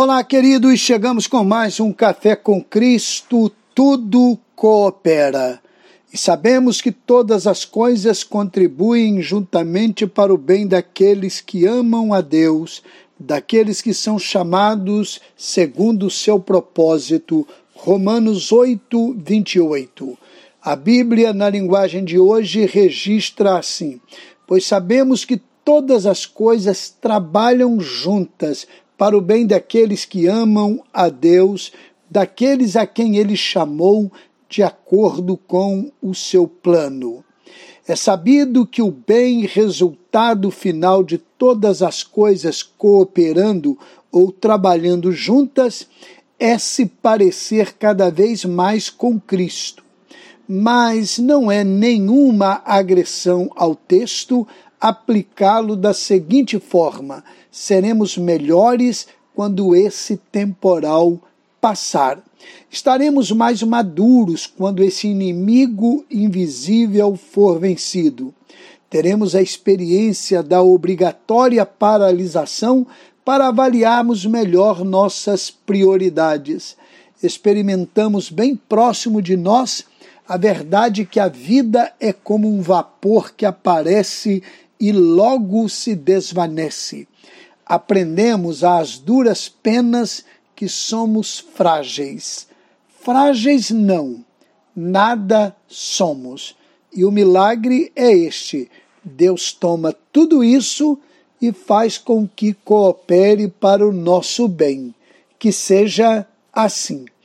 Olá, queridos, chegamos com mais um Café com Cristo. Tudo coopera. E sabemos que todas as coisas contribuem juntamente para o bem daqueles que amam a Deus, daqueles que são chamados segundo o seu propósito. Romanos 8, 28. A Bíblia, na linguagem de hoje, registra assim: Pois sabemos que todas as coisas trabalham juntas para o bem daqueles que amam a Deus, daqueles a quem ele chamou de acordo com o seu plano. É sabido que o bem resultado final de todas as coisas cooperando ou trabalhando juntas é se parecer cada vez mais com Cristo. Mas não é nenhuma agressão ao texto aplicá-lo da seguinte forma: seremos melhores quando esse temporal passar. Estaremos mais maduros quando esse inimigo invisível for vencido. Teremos a experiência da obrigatória paralisação para avaliarmos melhor nossas prioridades. Experimentamos bem próximo de nós a verdade que a vida é como um vapor que aparece e logo se desvanece. Aprendemos às duras penas que somos frágeis. Frágeis não, nada somos. E o milagre é este: Deus toma tudo isso e faz com que coopere para o nosso bem. Que seja assim.